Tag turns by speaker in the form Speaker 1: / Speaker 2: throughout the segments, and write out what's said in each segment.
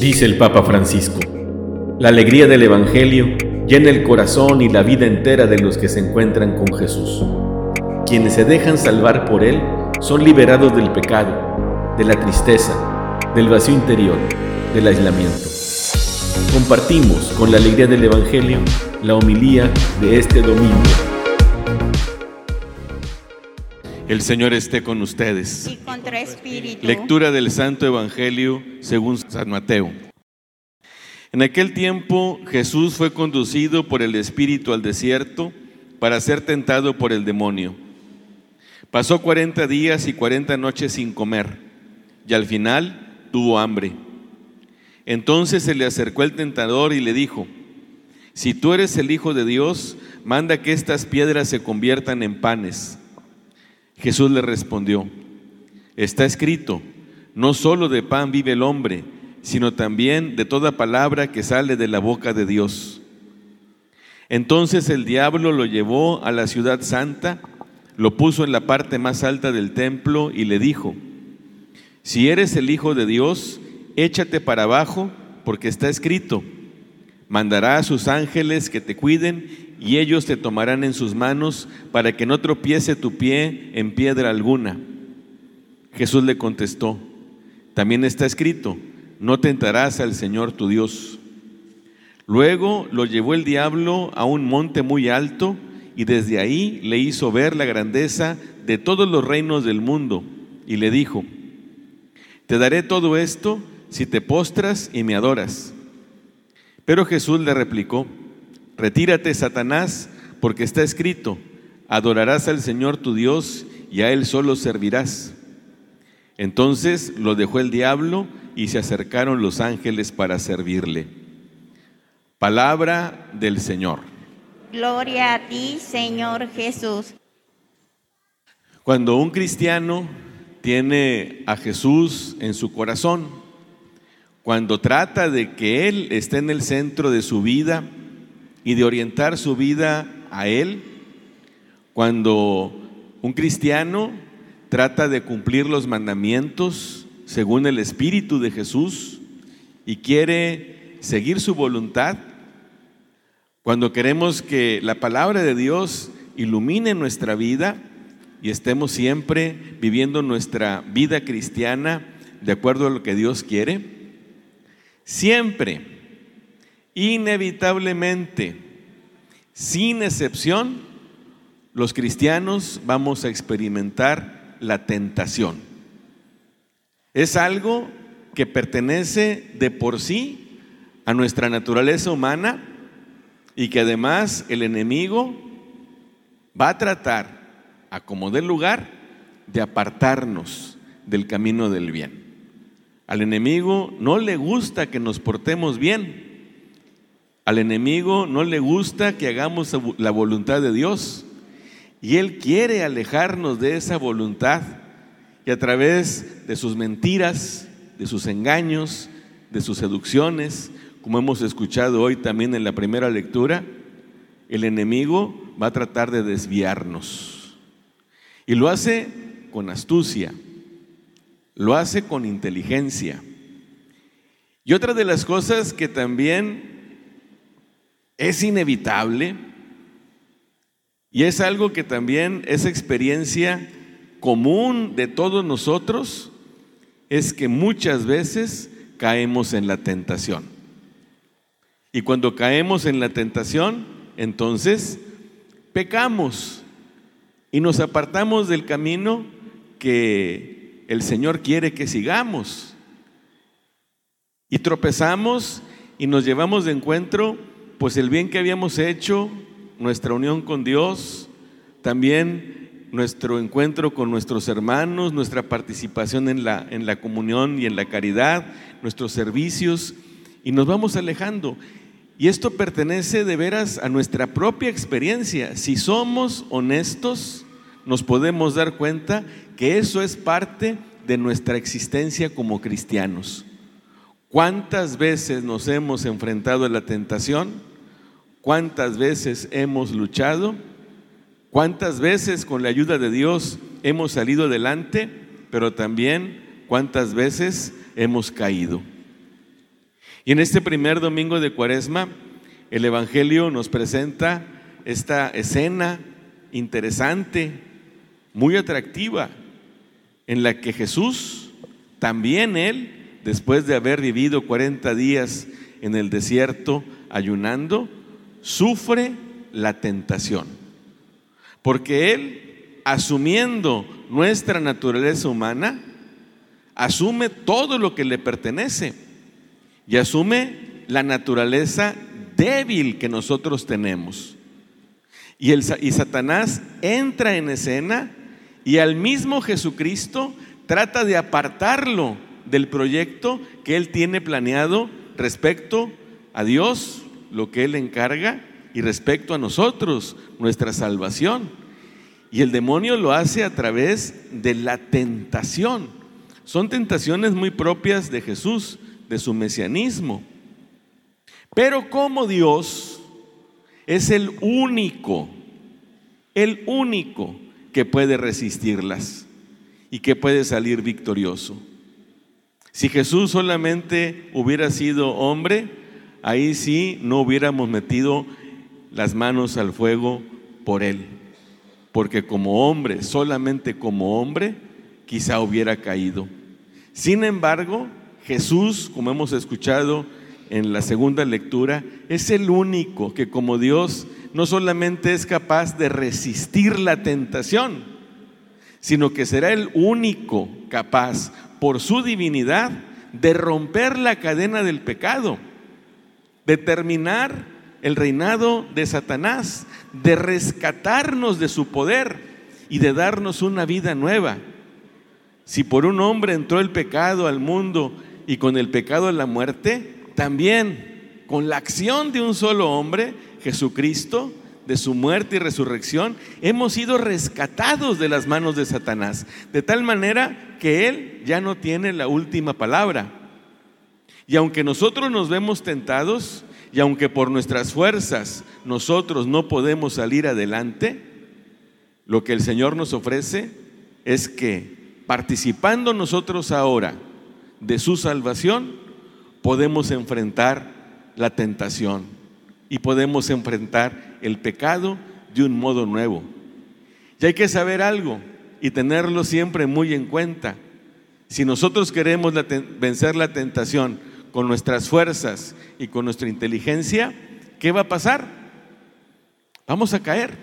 Speaker 1: Dice el Papa Francisco, la alegría del Evangelio llena el corazón y la vida entera de los que se encuentran con Jesús. Quienes se dejan salvar por Él son liberados del pecado, de la tristeza, del vacío interior, del aislamiento. Compartimos con la alegría del Evangelio la homilía de este domingo.
Speaker 2: El Señor esté con ustedes.
Speaker 3: y con tu espíritu.
Speaker 2: Lectura del Santo Evangelio según San Mateo. En aquel tiempo Jesús fue conducido por el Espíritu al desierto para ser tentado por el demonio. Pasó cuarenta días y cuarenta noches sin comer y al final tuvo hambre. Entonces se le acercó el tentador y le dijo, si tú eres el Hijo de Dios, manda que estas piedras se conviertan en panes. Jesús le respondió, está escrito, no solo de pan vive el hombre, sino también de toda palabra que sale de la boca de Dios. Entonces el diablo lo llevó a la ciudad santa, lo puso en la parte más alta del templo y le dijo, si eres el Hijo de Dios, échate para abajo, porque está escrito, mandará a sus ángeles que te cuiden y ellos te tomarán en sus manos para que no tropiece tu pie en piedra alguna. Jesús le contestó, también está escrito, no tentarás al Señor tu Dios. Luego lo llevó el diablo a un monte muy alto y desde ahí le hizo ver la grandeza de todos los reinos del mundo y le dijo, te daré todo esto si te postras y me adoras. Pero Jesús le replicó, retírate Satanás, porque está escrito, adorarás al Señor tu Dios y a Él solo servirás. Entonces lo dejó el diablo y se acercaron los ángeles para servirle. Palabra del Señor.
Speaker 3: Gloria a ti, Señor Jesús.
Speaker 2: Cuando un cristiano tiene a Jesús en su corazón, cuando trata de que Él esté en el centro de su vida y de orientar su vida a Él, cuando un cristiano trata de cumplir los mandamientos según el Espíritu de Jesús y quiere seguir su voluntad, cuando queremos que la palabra de Dios ilumine nuestra vida y estemos siempre viviendo nuestra vida cristiana de acuerdo a lo que Dios quiere, siempre, inevitablemente, sin excepción, los cristianos vamos a experimentar la tentación. Es algo que pertenece de por sí a nuestra naturaleza humana y que además el enemigo va a tratar, a como del lugar, de apartarnos del camino del bien. Al enemigo no le gusta que nos portemos bien. Al enemigo no le gusta que hagamos la voluntad de Dios. Y Él quiere alejarnos de esa voluntad. Y a través de sus mentiras, de sus engaños, de sus seducciones, como hemos escuchado hoy también en la primera lectura, el enemigo va a tratar de desviarnos. Y lo hace con astucia, lo hace con inteligencia. Y otra de las cosas que también es inevitable y es algo que también es experiencia común de todos nosotros, es que muchas veces caemos en la tentación. Y cuando caemos en la tentación, entonces pecamos y nos apartamos del camino que el Señor quiere que sigamos. Y tropezamos y nos llevamos de encuentro pues el bien que habíamos hecho, nuestra unión con Dios, también nuestro encuentro con nuestros hermanos, nuestra participación en la, en la comunión y en la caridad, nuestros servicios, y nos vamos alejando. Y esto pertenece de veras a nuestra propia experiencia. Si somos honestos, nos podemos dar cuenta que eso es parte de nuestra existencia como cristianos. ¿Cuántas veces nos hemos enfrentado a la tentación? ¿Cuántas veces hemos luchado? ¿Cuántas veces con la ayuda de Dios hemos salido adelante? Pero también cuántas veces hemos caído. Y en este primer domingo de Cuaresma, el Evangelio nos presenta esta escena interesante, muy atractiva, en la que Jesús, también Él, después de haber vivido 40 días en el desierto ayunando, sufre la tentación. Porque Él, asumiendo nuestra naturaleza humana, asume todo lo que le pertenece y asume la naturaleza débil que nosotros tenemos. Y, el, y Satanás entra en escena y al mismo Jesucristo trata de apartarlo del proyecto que él tiene planeado respecto a Dios, lo que él encarga, y respecto a nosotros, nuestra salvación. Y el demonio lo hace a través de la tentación. Son tentaciones muy propias de Jesús, de su mesianismo. Pero como Dios es el único, el único que puede resistirlas y que puede salir victorioso. Si Jesús solamente hubiera sido hombre, ahí sí no hubiéramos metido las manos al fuego por él. Porque como hombre, solamente como hombre, quizá hubiera caído. Sin embargo, Jesús, como hemos escuchado en la segunda lectura, es el único que como Dios no solamente es capaz de resistir la tentación, sino que será el único capaz por su divinidad de romper la cadena del pecado, de terminar el reinado de Satanás, de rescatarnos de su poder y de darnos una vida nueva. Si por un hombre entró el pecado al mundo y con el pecado la muerte, también con la acción de un solo hombre, Jesucristo, de su muerte y resurrección, hemos sido rescatados de las manos de Satanás, de tal manera que Él ya no tiene la última palabra. Y aunque nosotros nos vemos tentados, y aunque por nuestras fuerzas nosotros no podemos salir adelante, lo que el Señor nos ofrece es que participando nosotros ahora de su salvación, podemos enfrentar la tentación y podemos enfrentar el pecado de un modo nuevo. Y hay que saber algo y tenerlo siempre muy en cuenta. Si nosotros queremos vencer la tentación con nuestras fuerzas y con nuestra inteligencia, ¿qué va a pasar? Vamos a caer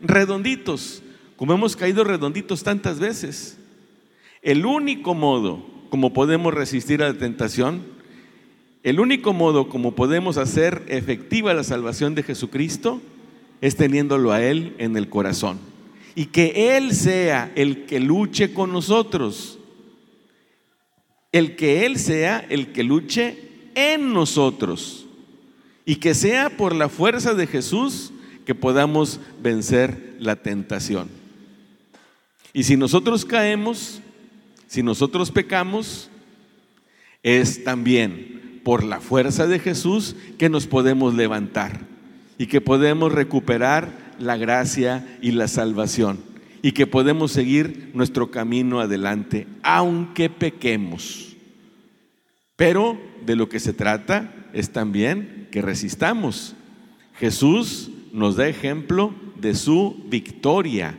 Speaker 2: redonditos, como hemos caído redonditos tantas veces. El único modo como podemos resistir a la tentación, el único modo como podemos hacer efectiva la salvación de Jesucristo es teniéndolo a Él en el corazón. Y que Él sea el que luche con nosotros. El que Él sea el que luche en nosotros. Y que sea por la fuerza de Jesús que podamos vencer la tentación. Y si nosotros caemos, si nosotros pecamos, es también por la fuerza de Jesús que nos podemos levantar y que podemos recuperar la gracia y la salvación y que podemos seguir nuestro camino adelante, aunque pequemos. Pero de lo que se trata es también que resistamos. Jesús nos da ejemplo de su victoria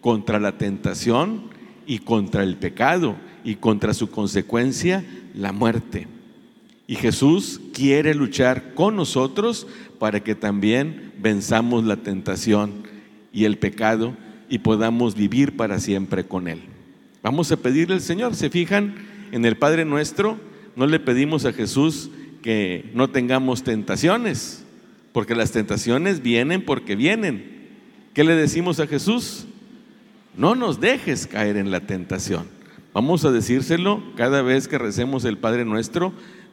Speaker 2: contra la tentación y contra el pecado y contra su consecuencia, la muerte. Y Jesús quiere luchar con nosotros para que también venzamos la tentación y el pecado y podamos vivir para siempre con Él. Vamos a pedirle al Señor, se fijan en el Padre nuestro, no le pedimos a Jesús que no tengamos tentaciones, porque las tentaciones vienen porque vienen. ¿Qué le decimos a Jesús? No nos dejes caer en la tentación. Vamos a decírselo cada vez que recemos el Padre nuestro